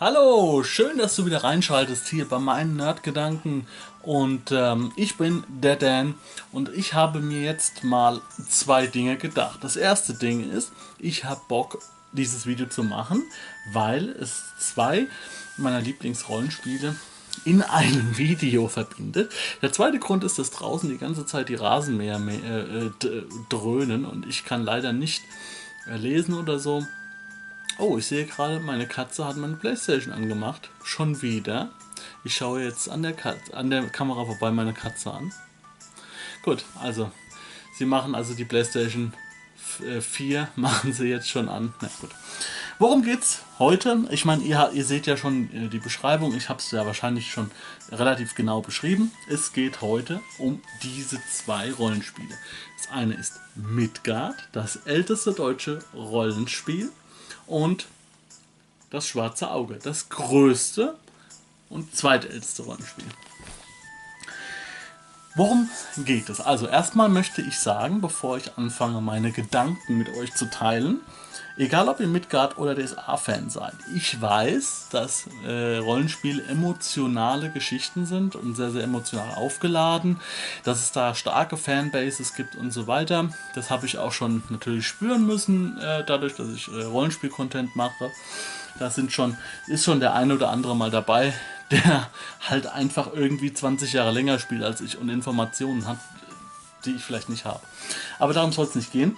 Hallo, schön, dass du wieder reinschaltest hier bei meinen Nerdgedanken und ähm, ich bin der Dan und ich habe mir jetzt mal zwei Dinge gedacht. Das erste Ding ist, ich habe Bock dieses Video zu machen, weil es zwei meiner Lieblingsrollenspiele in einem Video verbindet. Der zweite Grund ist, dass draußen die ganze Zeit die Rasenmäher äh, äh dröhnen und ich kann leider nicht äh, lesen oder so. Oh, ich sehe gerade, meine Katze hat meine Playstation angemacht. Schon wieder. Ich schaue jetzt an der, Katze, an der Kamera vorbei meine Katze an. Gut, also, sie machen also die Playstation 4, äh, machen sie jetzt schon an. Na gut. Worum geht's heute? Ich meine, ihr, ihr seht ja schon äh, die Beschreibung. Ich habe es ja wahrscheinlich schon relativ genau beschrieben. Es geht heute um diese zwei Rollenspiele. Das eine ist Midgard, das älteste deutsche Rollenspiel und das Schwarze Auge, das größte und zweitälteste Rollenspiel. Worum geht es? Also erstmal möchte ich sagen, bevor ich anfange, meine Gedanken mit euch zu teilen, egal ob ihr Midgard oder DSA-Fan seid, ich weiß, dass äh, Rollenspiele emotionale Geschichten sind und sehr, sehr emotional aufgeladen, dass es da starke Fanbases gibt und so weiter. Das habe ich auch schon natürlich spüren müssen, äh, dadurch, dass ich äh, Rollenspiel-Content mache. Da sind schon, ist schon der eine oder andere mal dabei, der halt einfach irgendwie 20 Jahre länger spielt als ich und Informationen hat, die ich vielleicht nicht habe. Aber darum soll es nicht gehen.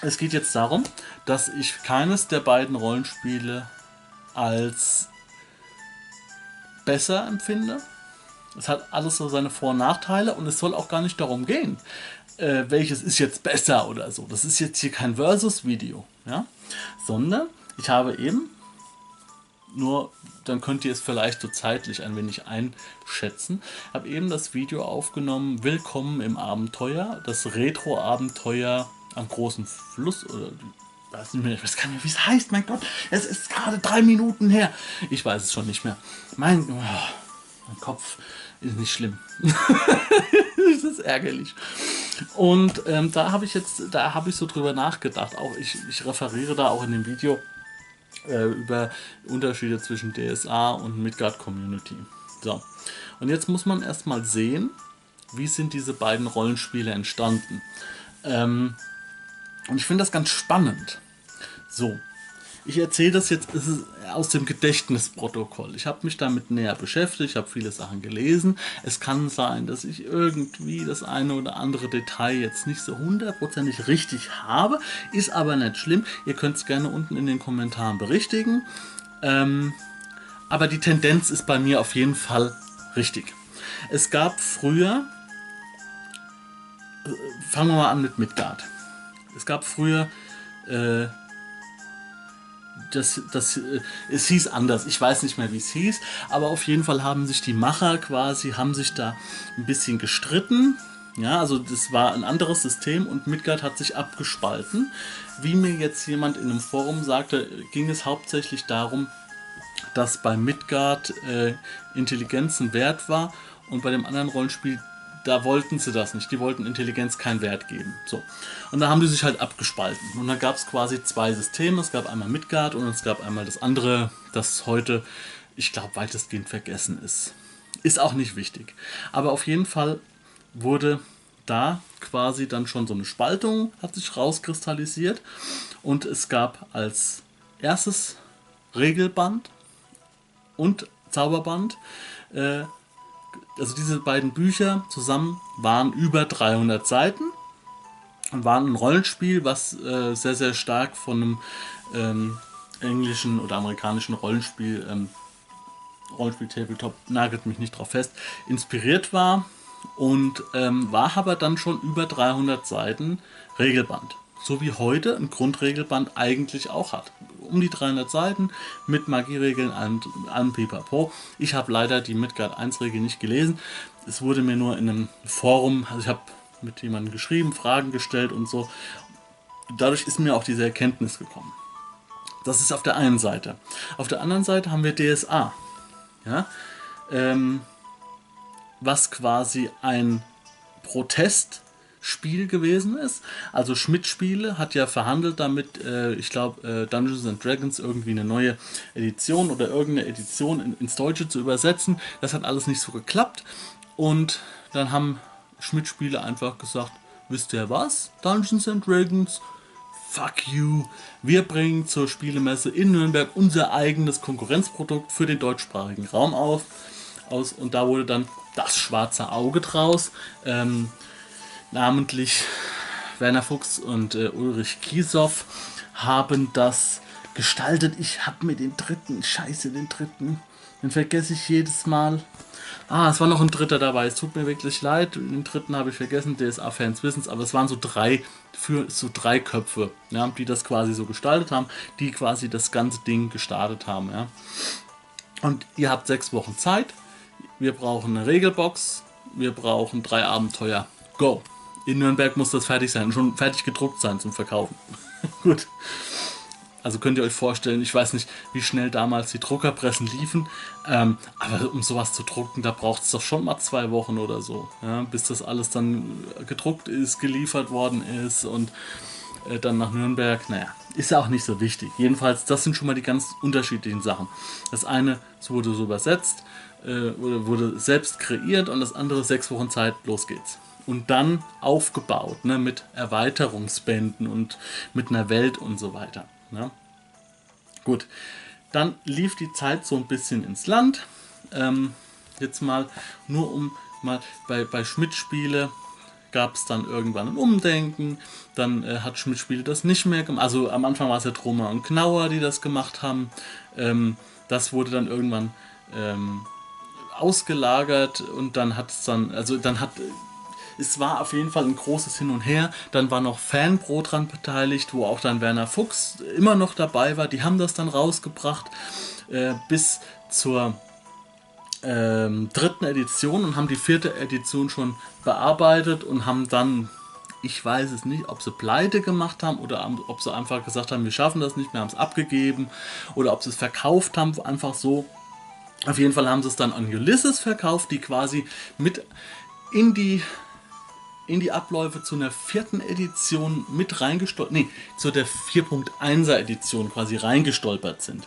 Es geht jetzt darum, dass ich keines der beiden Rollenspiele als besser empfinde. Es hat alles so seine Vor- und Nachteile und es soll auch gar nicht darum gehen, äh, welches ist jetzt besser oder so. Das ist jetzt hier kein Versus-Video, ja? sondern ich habe eben nur dann könnt ihr es vielleicht so zeitlich ein wenig einschätzen. Habe eben das Video aufgenommen, Willkommen im Abenteuer, das Retro-Abenteuer am großen Fluss oder weiß nicht mehr, ich weiß gar nicht mehr, wie es heißt, mein Gott, es ist gerade drei Minuten her. Ich weiß es schon nicht mehr. Mein, oh, mein Kopf ist nicht schlimm. das ist ärgerlich. Und ähm, da habe ich jetzt, da habe ich so drüber nachgedacht. Auch ich, ich referiere da auch in dem Video äh, über Unterschiede zwischen DSA und Midgard Community. So, und jetzt muss man erstmal sehen, wie sind diese beiden Rollenspiele entstanden. Ähm, und ich finde das ganz spannend. So, ich erzähle das jetzt aus dem Gedächtnisprotokoll. Ich habe mich damit näher beschäftigt, ich habe viele Sachen gelesen. Es kann sein, dass ich irgendwie das eine oder andere Detail jetzt nicht so hundertprozentig richtig habe, ist aber nicht schlimm. Ihr könnt es gerne unten in den Kommentaren berichtigen. Ähm, aber die Tendenz ist bei mir auf jeden Fall richtig. Es gab früher, äh, fangen wir mal an mit Midgard. Es gab früher äh, das, das, äh, es hieß anders. Ich weiß nicht mehr, wie es hieß, aber auf jeden Fall haben sich die Macher quasi, haben sich da ein bisschen gestritten. Ja, also das war ein anderes System und Midgard hat sich abgespalten. Wie mir jetzt jemand in einem Forum sagte, ging es hauptsächlich darum, dass bei Midgard äh, Intelligenz Wert war und bei dem anderen Rollenspiel da wollten sie das nicht. Die wollten Intelligenz keinen Wert geben. So. Und da haben die sich halt abgespalten. Und da gab es quasi zwei Systeme. Es gab einmal Midgard und es gab einmal das andere, das heute, ich glaube, weitestgehend vergessen ist. Ist auch nicht wichtig. Aber auf jeden Fall wurde da quasi dann schon so eine Spaltung, hat sich rauskristallisiert. Und es gab als erstes Regelband und Zauberband äh, also diese beiden Bücher zusammen waren über 300 Seiten und waren ein Rollenspiel, was äh, sehr, sehr stark von einem ähm, englischen oder amerikanischen Rollenspiel, ähm, Rollenspiel Tabletop, nagelt mich nicht drauf fest, inspiriert war und ähm, war aber dann schon über 300 Seiten Regelband so wie heute ein Grundregelband eigentlich auch hat. Um die 300 Seiten mit Magieregeln, allem, allem Pipapo. Ich habe leider die Midgard 1 Regel nicht gelesen. Es wurde mir nur in einem Forum, also ich habe mit jemandem geschrieben, Fragen gestellt und so. Dadurch ist mir auch diese Erkenntnis gekommen. Das ist auf der einen Seite. Auf der anderen Seite haben wir DSA. Ja? Ähm, was quasi ein Protest Spiel gewesen ist. Also Schmidt Spiele hat ja verhandelt damit, äh, ich glaube, äh, Dungeons and Dragons irgendwie eine neue Edition oder irgendeine Edition in, ins Deutsche zu übersetzen. Das hat alles nicht so geklappt. Und dann haben Schmidt Spiele einfach gesagt, wisst ihr was? Dungeons and Dragons fuck you, wir bringen zur Spielemesse in Nürnberg unser eigenes Konkurrenzprodukt für den deutschsprachigen Raum auf. Aus, und da wurde dann das schwarze Auge draus. Ähm, namentlich Werner Fuchs und äh, Ulrich Kiesow haben das gestaltet. Ich habe mir den dritten, scheiße, den dritten, den vergesse ich jedes Mal. Ah, es war noch ein dritter dabei. Es tut mir wirklich leid. Den dritten habe ich vergessen. DSA-Fans wissen es, aber es waren so drei für so drei Köpfe, ja, die das quasi so gestaltet haben, die quasi das ganze Ding gestartet haben. Ja. Und ihr habt sechs Wochen Zeit. Wir brauchen eine Regelbox. Wir brauchen drei Abenteuer. Go! In Nürnberg muss das fertig sein, schon fertig gedruckt sein zum Verkaufen. Gut. Also könnt ihr euch vorstellen, ich weiß nicht, wie schnell damals die Druckerpressen liefen, ähm, aber um sowas zu drucken, da braucht es doch schon mal zwei Wochen oder so, ja, bis das alles dann gedruckt ist, geliefert worden ist und äh, dann nach Nürnberg. Naja, ist ja auch nicht so wichtig. Jedenfalls, das sind schon mal die ganz unterschiedlichen Sachen. Das eine es wurde so übersetzt, äh, wurde, wurde selbst kreiert und das andere sechs Wochen Zeit, los geht's und dann aufgebaut ne, mit Erweiterungsbänden und mit einer Welt und so weiter. Ne? Gut, dann lief die Zeit so ein bisschen ins Land. Ähm, jetzt mal nur um mal bei, bei Schmidt-Spiele gab es dann irgendwann ein Umdenken. Dann äh, hat Schmidt-Spiele das nicht mehr gemacht. Also am Anfang war es ja Troma und Knauer, die das gemacht haben. Ähm, das wurde dann irgendwann ähm, ausgelagert und dann hat es dann, also dann hat es war auf jeden Fall ein großes Hin und Her. Dann war noch Fanpro dran beteiligt, wo auch dann Werner Fuchs immer noch dabei war. Die haben das dann rausgebracht äh, bis zur ähm, dritten Edition und haben die vierte Edition schon bearbeitet und haben dann, ich weiß es nicht, ob sie pleite gemacht haben oder ob sie einfach gesagt haben, wir schaffen das nicht, wir haben es abgegeben oder ob sie es verkauft haben, einfach so. Auf jeden Fall haben sie es dann an Ulysses verkauft, die quasi mit in die in die Abläufe zu einer vierten Edition mit reingestolpert, nee, zu der 4.1er Edition quasi reingestolpert sind.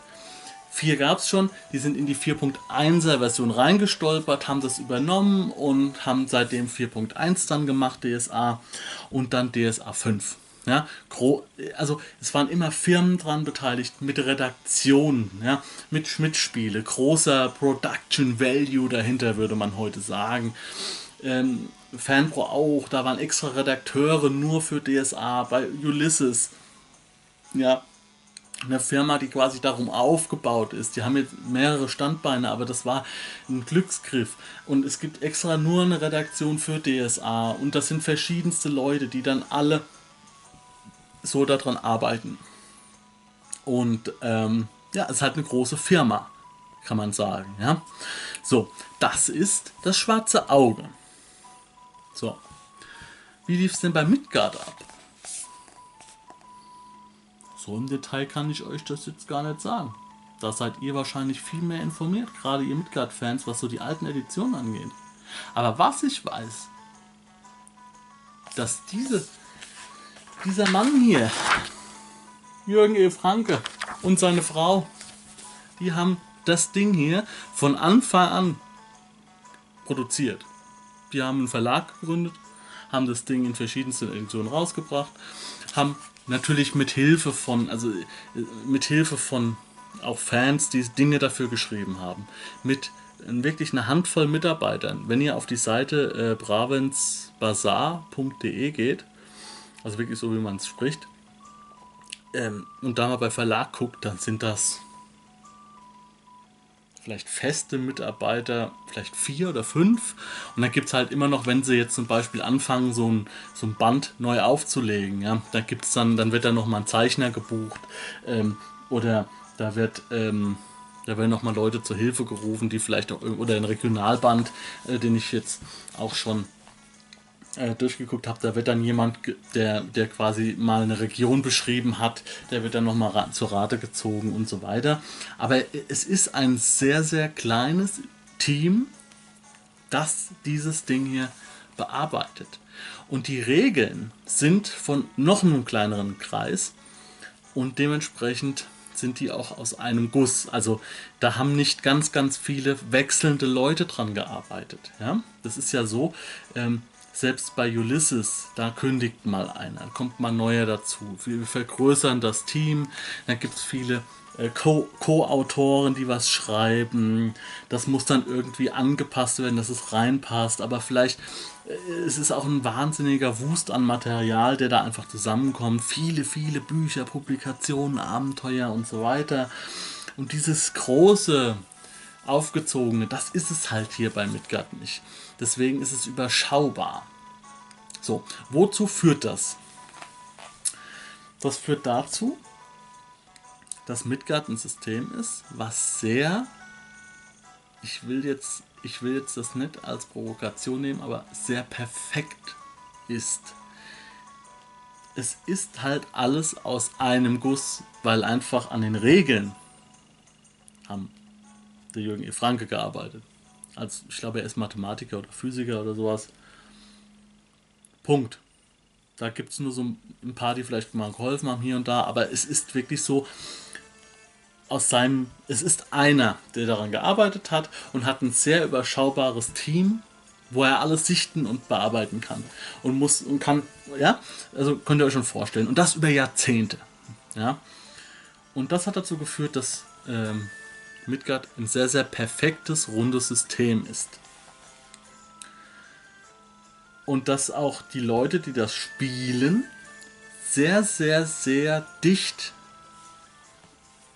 Vier gab es schon, die sind in die 4.1er Version reingestolpert, haben das übernommen und haben seitdem 4.1 dann gemacht, DSA und dann DSA 5. Ja, also es waren immer Firmen dran beteiligt mit Redaktionen, ja, mit Schmidt-Spiele, großer Production Value dahinter, würde man heute sagen. Ähm, Fanpro auch, da waren extra Redakteure nur für DSA, bei Ulysses. Ja, eine Firma, die quasi darum aufgebaut ist. Die haben jetzt mehrere Standbeine, aber das war ein Glücksgriff. Und es gibt extra nur eine Redaktion für DSA und das sind verschiedenste Leute, die dann alle so daran arbeiten. Und ähm, ja, es halt eine große Firma, kann man sagen. Ja, so, das ist das schwarze Auge. So. Wie lief es denn bei Midgard ab? So im Detail kann ich euch das jetzt gar nicht sagen. Da seid ihr wahrscheinlich viel mehr informiert, gerade ihr Midgard-Fans, was so die alten Editionen angeht. Aber was ich weiß, dass diese, dieser Mann hier, Jürgen E. Franke und seine Frau, die haben das Ding hier von Anfang an produziert. Die haben einen Verlag gegründet, haben das Ding in verschiedensten Editionen rausgebracht, haben natürlich mit Hilfe von, also äh, mit Hilfe von auch Fans, die Dinge dafür geschrieben haben, mit wirklich einer Handvoll Mitarbeitern. Wenn ihr auf die Seite äh, bravensbazar.de geht, also wirklich so wie man es spricht, ähm, und da mal bei Verlag guckt, dann sind das vielleicht feste Mitarbeiter, vielleicht vier oder fünf. Und dann gibt es halt immer noch, wenn sie jetzt zum Beispiel anfangen, so ein, so ein Band neu aufzulegen, ja, da gibt es dann, dann wird dann nochmal ein Zeichner gebucht ähm, oder da wird, ähm, da werden nochmal Leute zur Hilfe gerufen, die vielleicht auch, oder ein Regionalband, äh, den ich jetzt auch schon äh, durchgeguckt habe, da wird dann jemand, der, der quasi mal eine Region beschrieben hat, der wird dann nochmal ra zur Rate gezogen und so weiter. Aber es ist ein sehr, sehr kleines Team, das dieses Ding hier bearbeitet. Und die Regeln sind von noch einem kleineren Kreis und dementsprechend sind die auch aus einem Guss. Also da haben nicht ganz, ganz viele wechselnde Leute dran gearbeitet. Ja? Das ist ja so, ähm, selbst bei Ulysses, da kündigt mal einer, kommt mal neuer dazu. Wir vergrößern das Team, da gibt es viele äh, Co-Autoren, die was schreiben. Das muss dann irgendwie angepasst werden, dass es reinpasst. Aber vielleicht äh, es ist auch ein wahnsinniger Wust an Material, der da einfach zusammenkommt. Viele, viele Bücher, Publikationen, Abenteuer und so weiter. Und dieses große, aufgezogene, das ist es halt hier bei Midgard nicht. Deswegen ist es überschaubar. So, wozu führt das? Das führt dazu, dass Midgard ein System ist, was sehr, ich will jetzt, ich will jetzt das nicht als Provokation nehmen, aber sehr perfekt ist. Es ist halt alles aus einem Guss, weil einfach an den Regeln haben der Jürgen E. Franke gearbeitet. Als, ich glaube, er ist Mathematiker oder Physiker oder sowas. Punkt. Da gibt es nur so ein paar, die vielleicht mal geholfen haben hier und da, aber es ist wirklich so, aus seinem, es ist einer, der daran gearbeitet hat und hat ein sehr überschaubares Team, wo er alles sichten und bearbeiten kann. Und muss und kann, ja, also könnt ihr euch schon vorstellen. Und das über Jahrzehnte. Ja. Und das hat dazu geführt, dass ähm, Midgard ein sehr, sehr perfektes, rundes System ist. Und dass auch die Leute, die das spielen, sehr, sehr, sehr dicht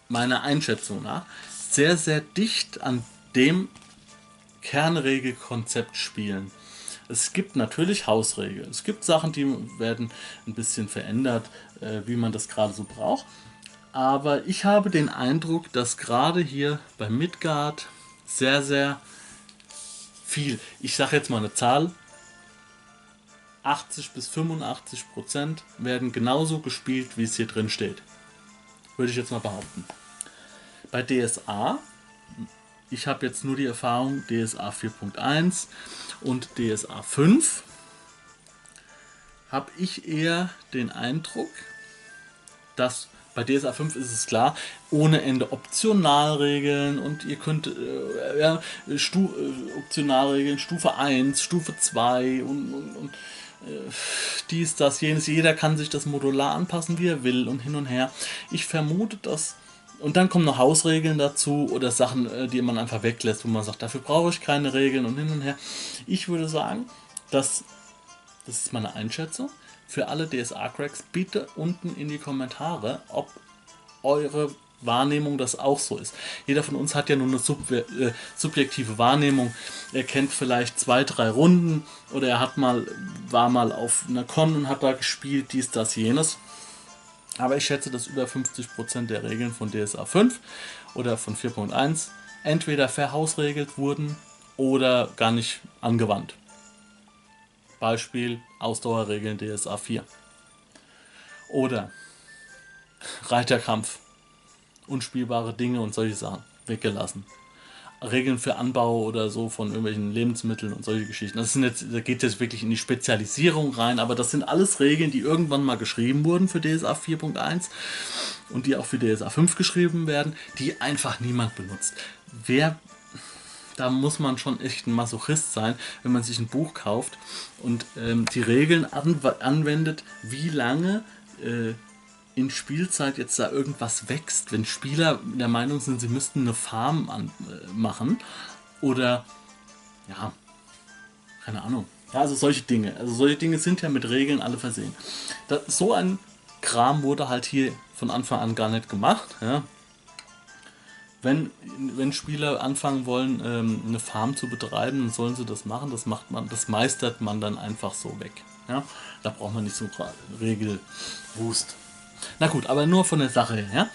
meiner Einschätzung nach sehr, sehr dicht an dem Kernregelkonzept spielen. Es gibt natürlich Hausregeln. Es gibt Sachen, die werden ein bisschen verändert, äh, wie man das gerade so braucht. Aber ich habe den Eindruck, dass gerade hier bei Midgard sehr, sehr viel, ich sage jetzt mal eine Zahl, 80 bis 85 Prozent werden genauso gespielt, wie es hier drin steht. Würde ich jetzt mal behaupten. Bei DSA, ich habe jetzt nur die Erfahrung DSA 4.1 und DSA 5, habe ich eher den Eindruck, dass bei DSA 5 ist es klar, ohne Ende Optionalregeln und ihr könnt äh, ja, Stu äh, Optionalregeln Stufe 1, Stufe 2 und, und, und äh, dies, das, jenes. Jeder kann sich das modular anpassen, wie er will und hin und her. Ich vermute, dass. Und dann kommen noch Hausregeln dazu oder Sachen, äh, die man einfach weglässt, wo man sagt, dafür brauche ich keine Regeln und hin und her. Ich würde sagen, dass. Das ist meine Einschätzung. Für alle DSA-Cracks bitte unten in die Kommentare, ob eure Wahrnehmung das auch so ist. Jeder von uns hat ja nur eine sub äh, subjektive Wahrnehmung. Er kennt vielleicht zwei, drei Runden oder er hat mal, war mal auf einer Con und hat da gespielt, dies, das, jenes. Aber ich schätze, dass über 50% der Regeln von DSA 5 oder von 4.1 entweder verhausregelt wurden oder gar nicht angewandt. Beispiel Ausdauerregeln DSA 4. Oder Reiterkampf unspielbare Dinge und solche Sachen weggelassen. Regeln für Anbau oder so von irgendwelchen Lebensmitteln und solche Geschichten. Das sind jetzt, da geht jetzt wirklich in die Spezialisierung rein, aber das sind alles Regeln, die irgendwann mal geschrieben wurden für DSA 4.1 und die auch für DSA 5 geschrieben werden, die einfach niemand benutzt. Wer da muss man schon echt ein Masochist sein, wenn man sich ein Buch kauft und ähm, die Regeln anwendet, wie lange äh, in Spielzeit jetzt da irgendwas wächst, wenn Spieler der Meinung sind, sie müssten eine Farm an, äh, machen oder ja, keine Ahnung. Ja, also solche Dinge. Also solche Dinge sind ja mit Regeln alle versehen. Das, so ein Kram wurde halt hier von Anfang an gar nicht gemacht. Ja. Wenn, wenn Spieler anfangen wollen, ähm, eine Farm zu betreiben, dann sollen sie das machen. Das macht man, das meistert man dann einfach so weg. Ja. Da braucht man nicht so Regelwust. Na gut, aber nur von der Sache her. Ja?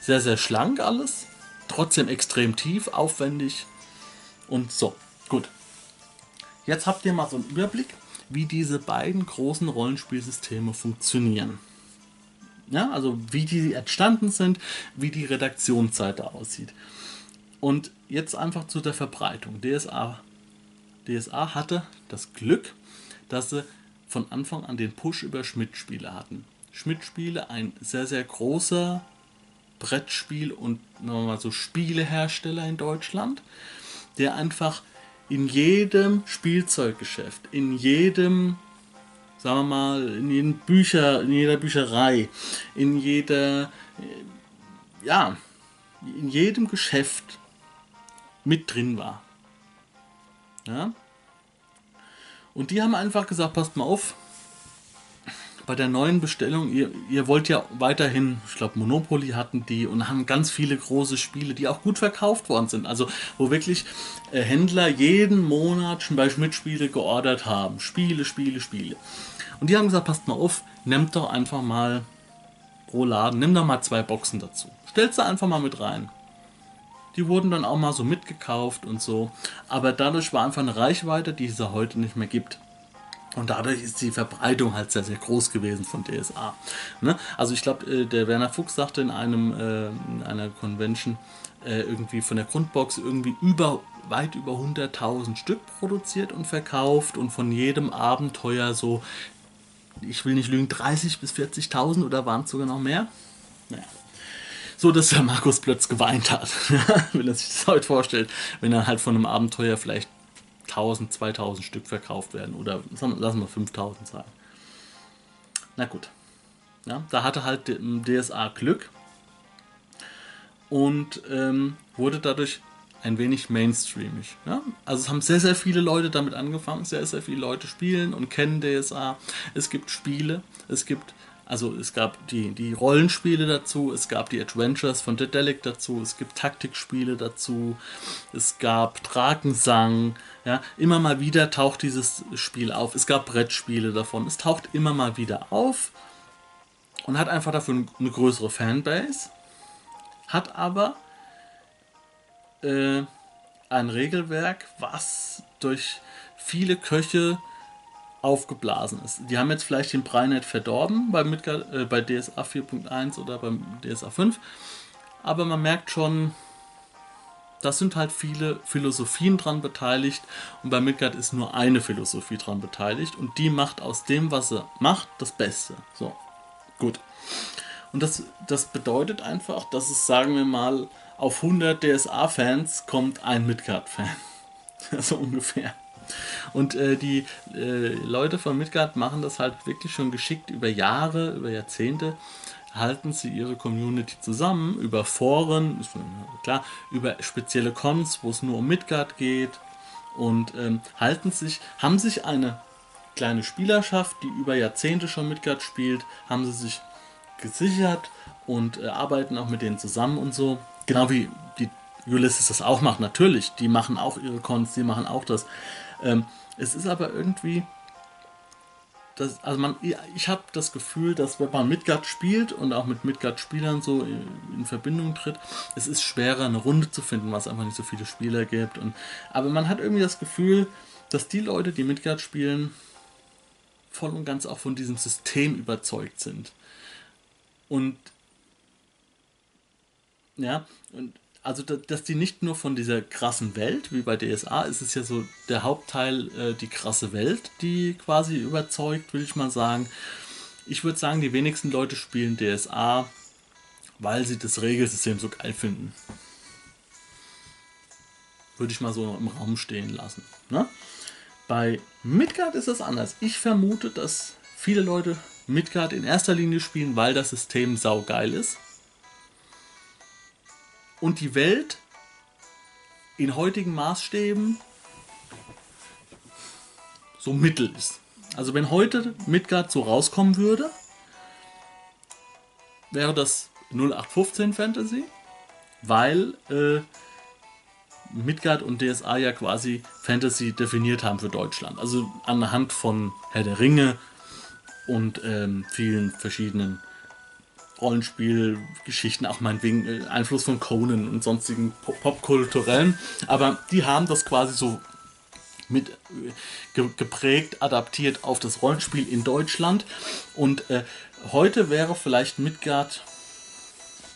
Sehr, sehr schlank alles. Trotzdem extrem tief, aufwendig. Und so, gut. Jetzt habt ihr mal so einen Überblick, wie diese beiden großen Rollenspielsysteme funktionieren. Ja, also wie die entstanden sind, wie die Redaktionsseite aussieht. Und jetzt einfach zu der Verbreitung. DSA, DSA hatte das Glück, dass sie von Anfang an den Push über Schmidt-Spiele hatten. Schmidt-Spiele, ein sehr, sehr großer Brettspiel- und mal so Spielehersteller in Deutschland, der einfach in jedem Spielzeuggeschäft, in jedem, sagen wir mal, in jedem Bücher, in jeder Bücherei, in jeder, ja, in jedem Geschäft mit drin war. Ja? Und die haben einfach gesagt, passt mal auf, bei der neuen Bestellung, ihr, ihr wollt ja weiterhin, ich glaube Monopoly hatten die und haben ganz viele große Spiele, die auch gut verkauft worden sind. Also wo wirklich äh, Händler jeden Monat schon bei Schmidt-Spiele geordert haben. Spiele, Spiele, Spiele. Und die haben gesagt, passt mal auf, nehmt doch einfach mal pro Laden, nimm doch mal zwei Boxen dazu. Stellt sie einfach mal mit rein. Die wurden dann auch mal so mitgekauft und so. Aber dadurch war einfach eine Reichweite, die es heute nicht mehr gibt. Und dadurch ist die Verbreitung halt sehr, sehr groß gewesen von DSA. Ne? Also ich glaube, äh, der Werner Fuchs sagte in einem äh, in einer Convention äh, irgendwie von der Grundbox irgendwie über weit über 100.000 Stück produziert und verkauft und von jedem Abenteuer so, ich will nicht lügen, 30 bis 40.000 oder waren es sogar noch mehr? Naja. So, dass der Markus Plötz geweint hat, wenn er sich das heute vorstellt, wenn er halt von einem Abenteuer vielleicht 1000, 2000 Stück verkauft werden. Oder lassen wir 5000 sein. Na gut. Ja, da hatte halt DSA Glück und ähm, wurde dadurch ein wenig mainstreamig. Ja? Also es haben sehr, sehr viele Leute damit angefangen, sehr, sehr viele Leute spielen und kennen DSA. Es gibt Spiele, es gibt also es gab die, die Rollenspiele dazu, es gab die Adventures von Dedelic dazu, es gibt Taktikspiele dazu, es gab Drakensang, ja, immer mal wieder taucht dieses Spiel auf. Es gab Brettspiele davon, es taucht immer mal wieder auf und hat einfach dafür eine größere Fanbase, hat aber äh, ein Regelwerk, was durch viele Köche aufgeblasen ist. Die haben jetzt vielleicht den Brei nicht verdorben bei, Midgard, äh, bei DSA 4.1 oder beim DSA 5, aber man merkt schon, da sind halt viele Philosophien dran beteiligt und bei Midgard ist nur eine Philosophie dran beteiligt und die macht aus dem, was sie macht, das Beste. So, gut. Und das, das bedeutet einfach, dass es, sagen wir mal, auf 100 DSA-Fans kommt ein Midgard-Fan. so ungefähr. Und äh, die äh, Leute von Midgard machen das halt wirklich schon geschickt über Jahre, über Jahrzehnte. Halten sie ihre Community zusammen über Foren, klar, über spezielle Cons, wo es nur um Midgard geht und ähm, halten sich, haben sich eine kleine Spielerschaft, die über Jahrzehnte schon Midgard spielt, haben sie sich gesichert und äh, arbeiten auch mit denen zusammen und so. Genau wie die Ulysses das auch macht, natürlich. Die machen auch ihre Cons, die machen auch das. Ähm, es ist aber irgendwie. Das, also man, ich habe das Gefühl, dass wenn man Midgard spielt und auch mit Midgard-Spielern so in Verbindung tritt, es ist schwerer, eine Runde zu finden, was einfach nicht so viele Spieler gibt. Und, aber man hat irgendwie das Gefühl, dass die Leute, die Midgard spielen, voll und ganz auch von diesem System überzeugt sind. Und ja, und also dass die nicht nur von dieser krassen Welt, wie bei DSA, ist es ja so der Hauptteil, äh, die krasse Welt, die quasi überzeugt, will ich mal sagen. Ich würde sagen, die wenigsten Leute spielen DSA, weil sie das Regelsystem so geil finden. Würde ich mal so im Raum stehen lassen. Ne? Bei Midgard ist es anders. Ich vermute, dass viele Leute Midgard in erster Linie spielen, weil das System saugeil ist und die Welt in heutigen Maßstäben so mittel ist. Also wenn heute Midgard so rauskommen würde, wäre das 0815 Fantasy, weil äh, Midgard und DSA ja quasi Fantasy definiert haben für Deutschland. Also anhand von Herr der Ringe und ähm, vielen verschiedenen Rollenspielgeschichten, auch meinetwegen äh, Einfluss von Conan und sonstigen popkulturellen, aber die haben das quasi so mit äh, geprägt, adaptiert auf das Rollenspiel in Deutschland und äh, heute wäre vielleicht Midgard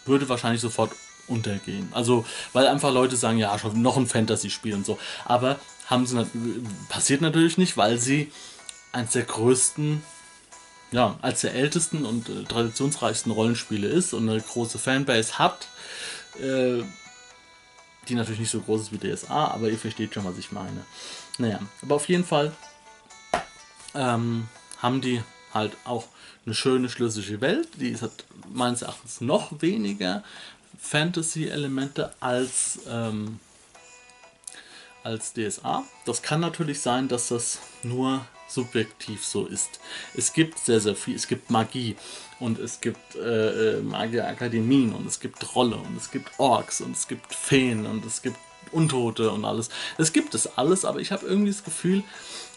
würde wahrscheinlich sofort untergehen. Also, weil einfach Leute sagen, ja, schon noch ein Fantasy-Spiel und so. Aber haben sie passiert natürlich nicht, weil sie eines der größten, ja, als der ältesten und äh, traditionsreichsten Rollenspiele ist und eine große Fanbase hat. Äh, die natürlich nicht so groß ist wie DSA, aber ihr versteht schon, was ich meine. Naja, aber auf jeden Fall ähm, haben die halt auch eine schöne, schlüssige Welt. Die hat meines Erachtens noch weniger Fantasy-Elemente als, ähm, als DSA. Das kann natürlich sein, dass das nur subjektiv so ist. Es gibt sehr, sehr viel. Es gibt Magie und es gibt äh, äh Magierakademien und es gibt Trolle und es gibt Orks und es gibt Feen und es gibt Untote und alles. Es gibt es alles, aber ich habe irgendwie das Gefühl,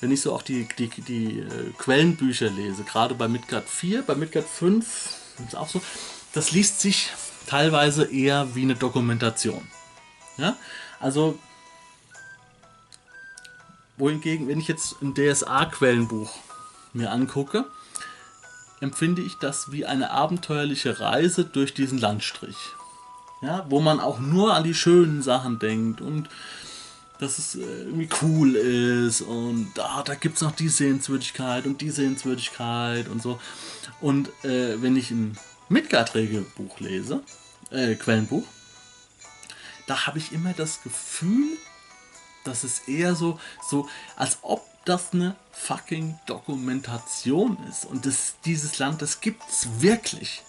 wenn ich so auch die, die, die äh, Quellenbücher lese, gerade bei Midgard 4, bei Midgard 5 ist auch so, das liest sich teilweise eher wie eine Dokumentation. Ja? Also, wohingegen, wenn ich jetzt ein DSA-Quellenbuch mir angucke, empfinde ich das wie eine abenteuerliche Reise durch diesen Landstrich. Ja, wo man auch nur an die schönen Sachen denkt und dass es äh, irgendwie cool ist und ah, da gibt es noch die Sehenswürdigkeit und die Sehenswürdigkeit und so. Und äh, wenn ich ein Midgard-Regelbuch lese, äh, Quellenbuch, da habe ich immer das Gefühl, dass es eher so, so, als ob das eine fucking Dokumentation ist. Und das, dieses Land, das gibt es wirklich.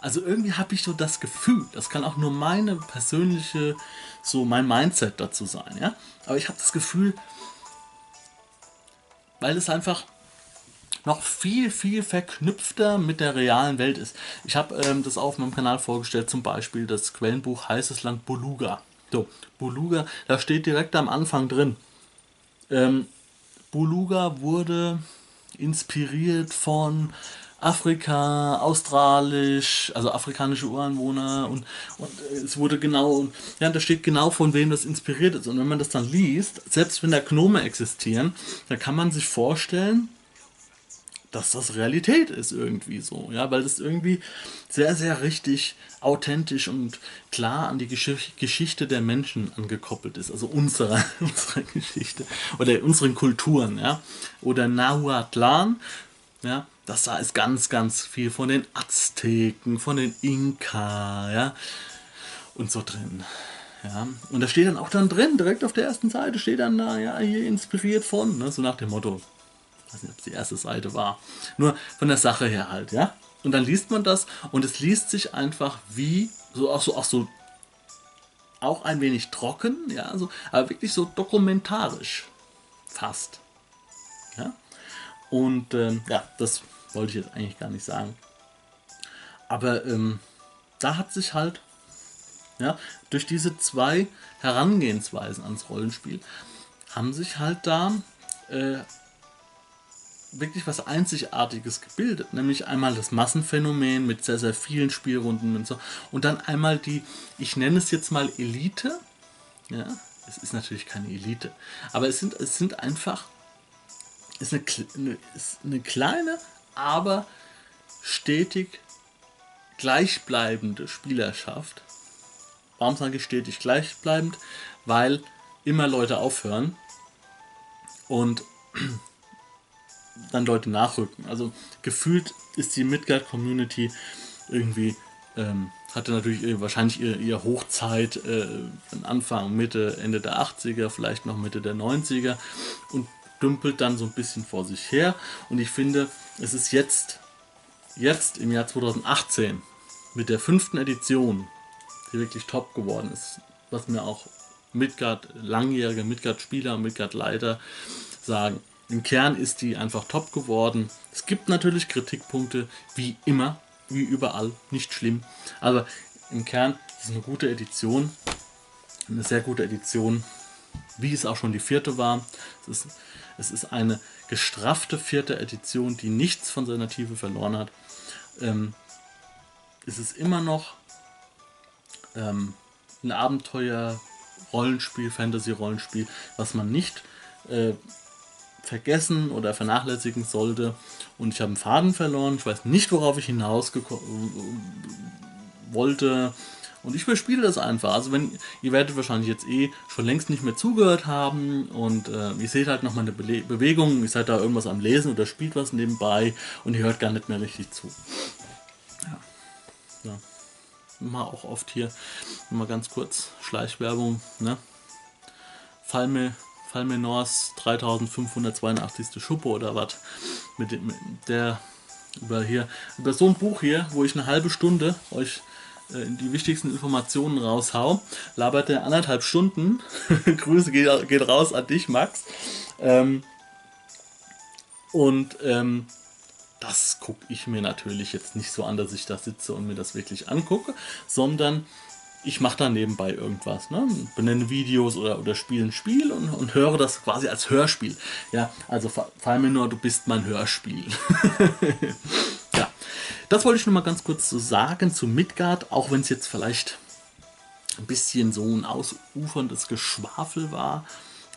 Also irgendwie habe ich so das Gefühl, das kann auch nur meine persönliche, so mein Mindset dazu sein, ja. Aber ich habe das Gefühl, weil es einfach noch viel, viel verknüpfter mit der realen Welt ist. Ich habe ähm, das auf meinem Kanal vorgestellt, zum Beispiel das Quellenbuch Heißes Land Boluga. So, Boluga, da steht direkt am Anfang drin. Ähm, Boluga wurde inspiriert von Afrika, australisch, also afrikanische Ureinwohner und, und es wurde genau, ja, da steht genau von wem das inspiriert ist. Und wenn man das dann liest, selbst wenn da Gnome existieren, dann kann man sich vorstellen, dass das Realität ist irgendwie so, ja, weil das irgendwie sehr, sehr richtig authentisch und klar an die Gesch Geschichte der Menschen angekoppelt ist, also unserer, unserer Geschichte oder unseren Kulturen, ja, oder Nahuatlan, ja, das da ist ganz, ganz viel von den Azteken, von den Inka, ja, und so drin. Ja, und da steht dann auch dann drin, direkt auf der ersten Seite steht dann da, ja, hier inspiriert von, ne, so nach dem Motto. Weiß nicht, ob es die erste Seite war. Nur von der Sache her halt, ja. Und dann liest man das und es liest sich einfach wie, so auch so, auch so, auch ein wenig trocken, ja, so, aber wirklich so dokumentarisch. Fast. Ja. Und ähm, ja, das wollte ich jetzt eigentlich gar nicht sagen. Aber ähm, da hat sich halt ja, durch diese zwei Herangehensweisen ans Rollenspiel haben sich halt da äh, wirklich was Einzigartiges gebildet. Nämlich einmal das Massenphänomen mit sehr, sehr vielen Spielrunden und so. Und dann einmal die, ich nenne es jetzt mal Elite. Ja, es ist natürlich keine Elite. Aber es sind, es sind einfach, es ist eine, ist eine kleine, aber stetig gleichbleibende Spielerschaft. Warum sage ich stetig gleichbleibend? Weil immer Leute aufhören und dann Leute nachrücken. Also gefühlt ist die Midgard-Community irgendwie, ähm, hatte natürlich wahrscheinlich ihre, ihre Hochzeit äh, Anfang, Mitte, Ende der 80er, vielleicht noch Mitte der 90er und dümpelt dann so ein bisschen vor sich her. Und ich finde, es ist jetzt, jetzt im Jahr 2018 mit der fünften Edition, die wirklich top geworden ist, was mir auch Midgard, langjährige Midgard-Spieler, Midgard-Leiter sagen. Im Kern ist die einfach top geworden. Es gibt natürlich Kritikpunkte, wie immer, wie überall, nicht schlimm. Aber im Kern ist es eine gute Edition, eine sehr gute Edition, wie es auch schon die vierte war. Es ist, es ist eine gestraffte vierte Edition, die nichts von seiner Tiefe verloren hat. Ähm, es ist immer noch ähm, ein Abenteuer, Rollenspiel, Fantasy-Rollenspiel, was man nicht äh, vergessen oder vernachlässigen sollte. Und ich habe einen Faden verloren. Ich weiß nicht, worauf ich hinaus wollte. Und ich überspiele das einfach. Also wenn ihr werdet wahrscheinlich jetzt eh schon längst nicht mehr zugehört haben und äh, ihr seht halt noch mal eine Be Bewegung, ihr seid da irgendwas am Lesen oder spielt was nebenbei und ihr hört gar nicht mehr richtig zu. Ja. ja. Mal auch oft hier mal ganz kurz Schleichwerbung. Ne? Falme, Falme Nors 3582. Schuppe oder was. Mit, mit der über hier über so ein Buch hier, wo ich eine halbe Stunde euch äh, die wichtigsten Informationen raushau, labert er anderthalb Stunden. Grüße geht, geht, raus an dich, Max. Ähm, und ähm, das gucke ich mir natürlich jetzt nicht so an, dass ich da sitze und mir das wirklich angucke, sondern ich mache da nebenbei irgendwas, ne? benenne Videos oder, oder spiele ein Spiel und, und höre das quasi als Hörspiel. Ja, also fall mir nur, du bist mein Hörspiel. ja, das wollte ich nur mal ganz kurz so sagen zu Midgard, auch wenn es jetzt vielleicht ein bisschen so ein ausuferndes Geschwafel war.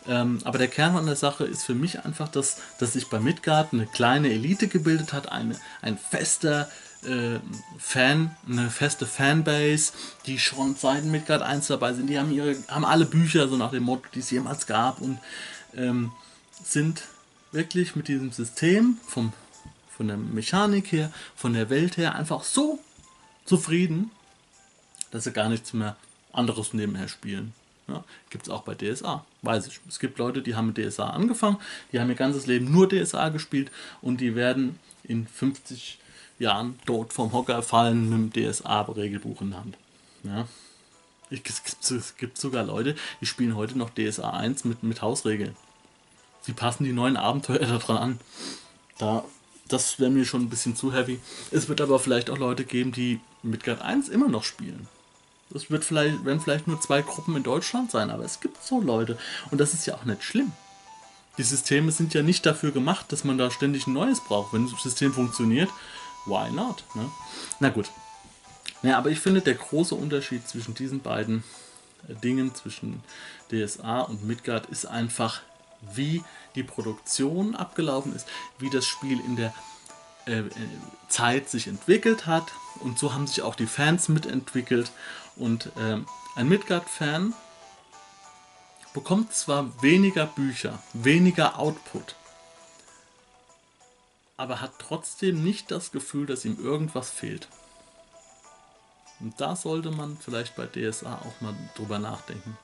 Ähm, aber der Kern an der Sache ist für mich einfach, dass, dass sich bei Midgard eine kleine Elite gebildet hat, eine, ein fester äh, Fan, eine feste Fanbase, die schon seit Midgard 1 dabei sind. Die haben ihre, haben alle Bücher, so nach dem Motto, die es jemals gab und ähm, sind wirklich mit diesem System vom, von der Mechanik her, von der Welt her einfach so zufrieden, dass sie gar nichts mehr anderes nebenher spielen. Ja, Gibt es auch bei DSA, weiß ich. Es gibt Leute, die haben mit DSA angefangen, die haben ihr ganzes Leben nur DSA gespielt und die werden in 50 Jahren tot vom Hocker fallen mit dem DSA-Regelbuch in der Hand. Ja. Es gibt, sogar Leute, die spielen heute noch DSA 1 mit, mit Hausregeln. Sie passen die neuen Abenteuer daran an. Da, das wäre mir schon ein bisschen zu heavy. Es wird aber vielleicht auch Leute geben, die Midgard 1 immer noch spielen. Es wird vielleicht, werden vielleicht nur zwei Gruppen in Deutschland sein, aber es gibt so Leute. Und das ist ja auch nicht schlimm. Die Systeme sind ja nicht dafür gemacht, dass man da ständig ein neues braucht. Wenn das System funktioniert, why not? Ne? Na gut. Ja, aber ich finde, der große Unterschied zwischen diesen beiden äh, Dingen, zwischen DSA und Midgard, ist einfach, wie die Produktion abgelaufen ist, wie das Spiel in der äh, äh Zeit sich entwickelt hat. Und so haben sich auch die Fans mitentwickelt. Und äh, ein Midgard-Fan bekommt zwar weniger Bücher, weniger Output, aber hat trotzdem nicht das Gefühl, dass ihm irgendwas fehlt. Und da sollte man vielleicht bei DSA auch mal drüber nachdenken.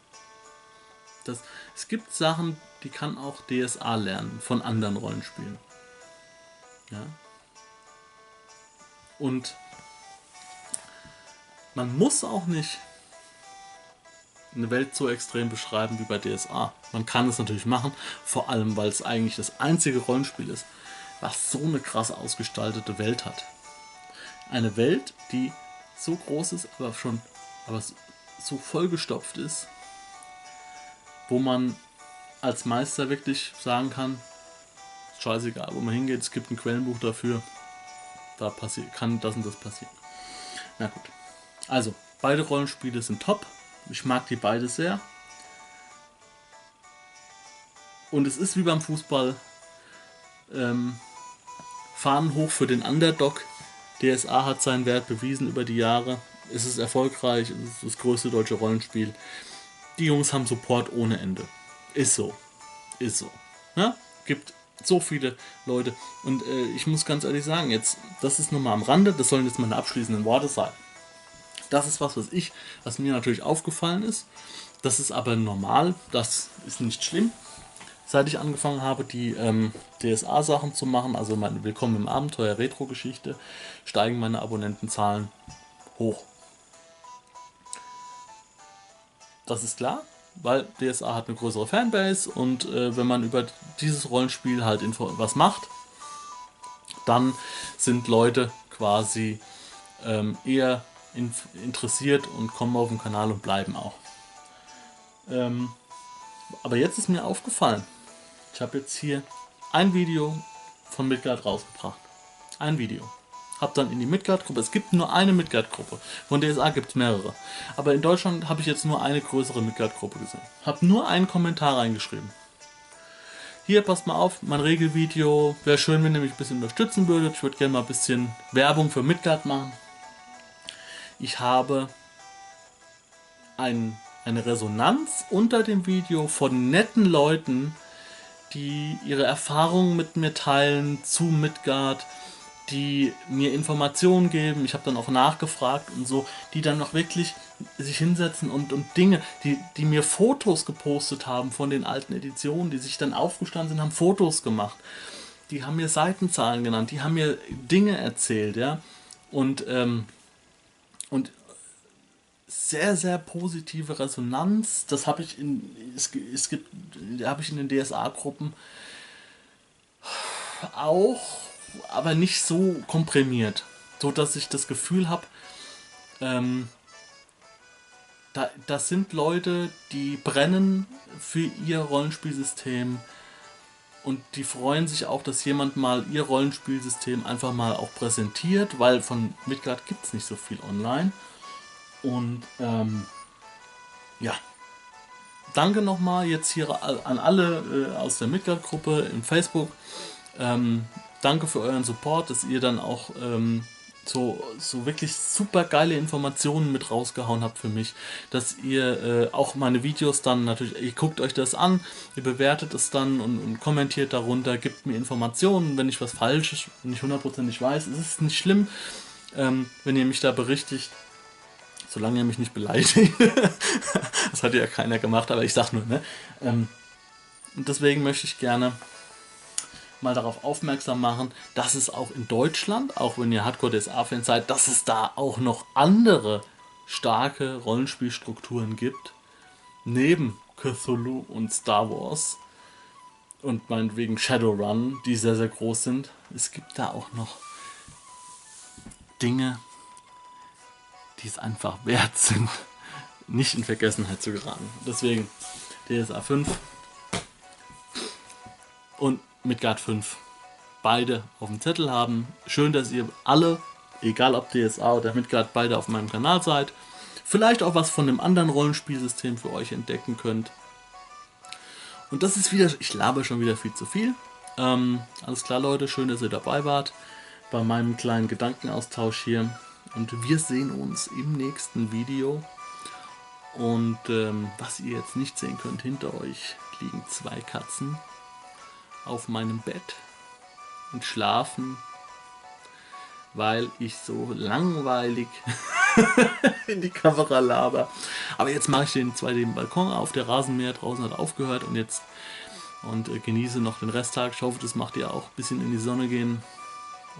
Das, es gibt Sachen, die kann auch DSA lernen von anderen Rollenspielen. Ja. Und man muss auch nicht eine Welt so extrem beschreiben wie bei DSA. Man kann es natürlich machen, vor allem weil es eigentlich das einzige Rollenspiel ist, was so eine krass ausgestaltete Welt hat. Eine Welt, die so groß ist, aber schon aber so vollgestopft ist, wo man als Meister wirklich sagen kann, scheißegal, wo man hingeht, es gibt ein Quellenbuch dafür, da kann das und das passieren. Na gut. Also, beide Rollenspiele sind top. Ich mag die beide sehr. Und es ist wie beim Fußball. Ähm, Fahnen hoch für den Underdog. DSA hat seinen Wert bewiesen über die Jahre. Es ist erfolgreich, es ist das größte deutsche Rollenspiel. Die Jungs haben Support ohne Ende. Ist so. Ist so. Ja? Gibt so viele Leute. Und äh, ich muss ganz ehrlich sagen, jetzt, das ist nur mal am Rande, das sollen jetzt meine abschließenden Worte sein. Das ist was, was ich, was mir natürlich aufgefallen ist. Das ist aber normal, das ist nicht schlimm seit ich angefangen habe, die ähm, DSA-Sachen zu machen, also mein Willkommen im Abenteuer Retro-Geschichte, steigen meine Abonnentenzahlen hoch. Das ist klar, weil DSA hat eine größere Fanbase und äh, wenn man über dieses Rollenspiel halt was macht, dann sind Leute quasi ähm, eher in interessiert und kommen auf den Kanal und bleiben auch. Ähm, aber jetzt ist mir aufgefallen, ich habe jetzt hier ein Video von Midgard rausgebracht. Ein Video. Hab dann in die Midgard-Gruppe, es gibt nur eine Midgard-Gruppe. Von DSA gibt es mehrere. Aber in Deutschland habe ich jetzt nur eine größere Midgard-Gruppe gesehen. Hab nur einen Kommentar reingeschrieben. Hier, passt mal auf, mein Regelvideo. Wäre schön, wenn ihr mich ein bisschen unterstützen würdet. Ich würde gerne mal ein bisschen Werbung für Midgard machen. Ich habe ein, eine Resonanz unter dem Video von netten Leuten, die ihre Erfahrungen mit mir teilen zu Midgard, die mir Informationen geben. Ich habe dann auch nachgefragt und so, die dann noch wirklich sich hinsetzen und, und Dinge, die, die mir Fotos gepostet haben von den alten Editionen, die sich dann aufgestanden sind, haben Fotos gemacht. Die haben mir Seitenzahlen genannt, die haben mir Dinge erzählt, ja. Und, ähm, und sehr, sehr positive Resonanz. Das habe ich in, es, es gibt, habe ich in den DSA-Gruppen auch, aber nicht so komprimiert. So dass ich das Gefühl habe, ähm, da, das sind Leute, die brennen für ihr Rollenspielsystem und die freuen sich auch, dass jemand mal ihr Rollenspielsystem einfach mal auch präsentiert, weil von Midgard gibt es nicht so viel online. Und ähm, ja, danke nochmal jetzt hier an alle äh, aus der Midgard-Gruppe in Facebook. Ähm, danke für euren Support, dass ihr dann auch ähm, so, so wirklich super geile Informationen mit rausgehauen habt für mich, dass ihr äh, auch meine Videos dann natürlich, ihr guckt euch das an, ihr bewertet es dann und, und kommentiert darunter, gibt mir Informationen, wenn ich was falsch, ich hundertprozentig weiß, ist es nicht schlimm, ähm, wenn ihr mich da berichtigt, solange ihr mich nicht beleidigt. das hat ja keiner gemacht, aber ich sag nur, ne? Ähm, und deswegen möchte ich gerne mal darauf aufmerksam machen, dass es auch in Deutschland, auch wenn ihr Hardcore-DSA-Fans seid, dass es da auch noch andere starke Rollenspielstrukturen gibt, neben Cthulhu und Star Wars und meinetwegen Shadowrun, die sehr, sehr groß sind. Es gibt da auch noch Dinge, die es einfach wert sind, nicht in Vergessenheit zu geraten. Deswegen DSA 5 und Midgard 5 beide auf dem Zettel haben. Schön, dass ihr alle, egal ob DSA oder Midgard, beide auf meinem Kanal seid. Vielleicht auch was von einem anderen Rollenspielsystem für euch entdecken könnt. Und das ist wieder, ich labe schon wieder viel zu viel. Ähm, alles klar, Leute, schön, dass ihr dabei wart bei meinem kleinen Gedankenaustausch hier. Und wir sehen uns im nächsten Video. Und ähm, was ihr jetzt nicht sehen könnt, hinter euch liegen zwei Katzen auf meinem Bett und schlafen, weil ich so langweilig in die Kamera laber. Aber jetzt mache ich den zweiten Balkon auf, der Rasenmäher draußen hat aufgehört und jetzt und äh, genieße noch den Resttag. Ich hoffe, das macht ihr auch ein bisschen in die Sonne gehen.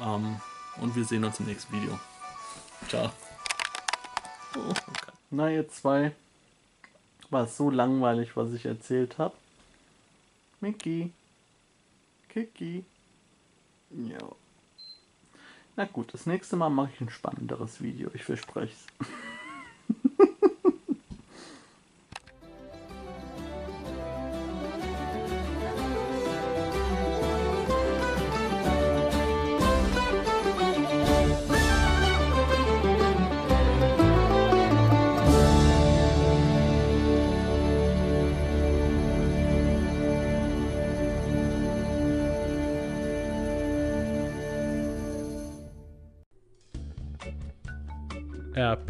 Ähm, und wir sehen uns im nächsten Video. Ciao. Oh, okay. Na, ihr zwei. War so langweilig, was ich erzählt habe. Mickey. Kiki. Ja. Na gut, das nächste Mal mache ich ein spannenderes Video. Ich verspreche es.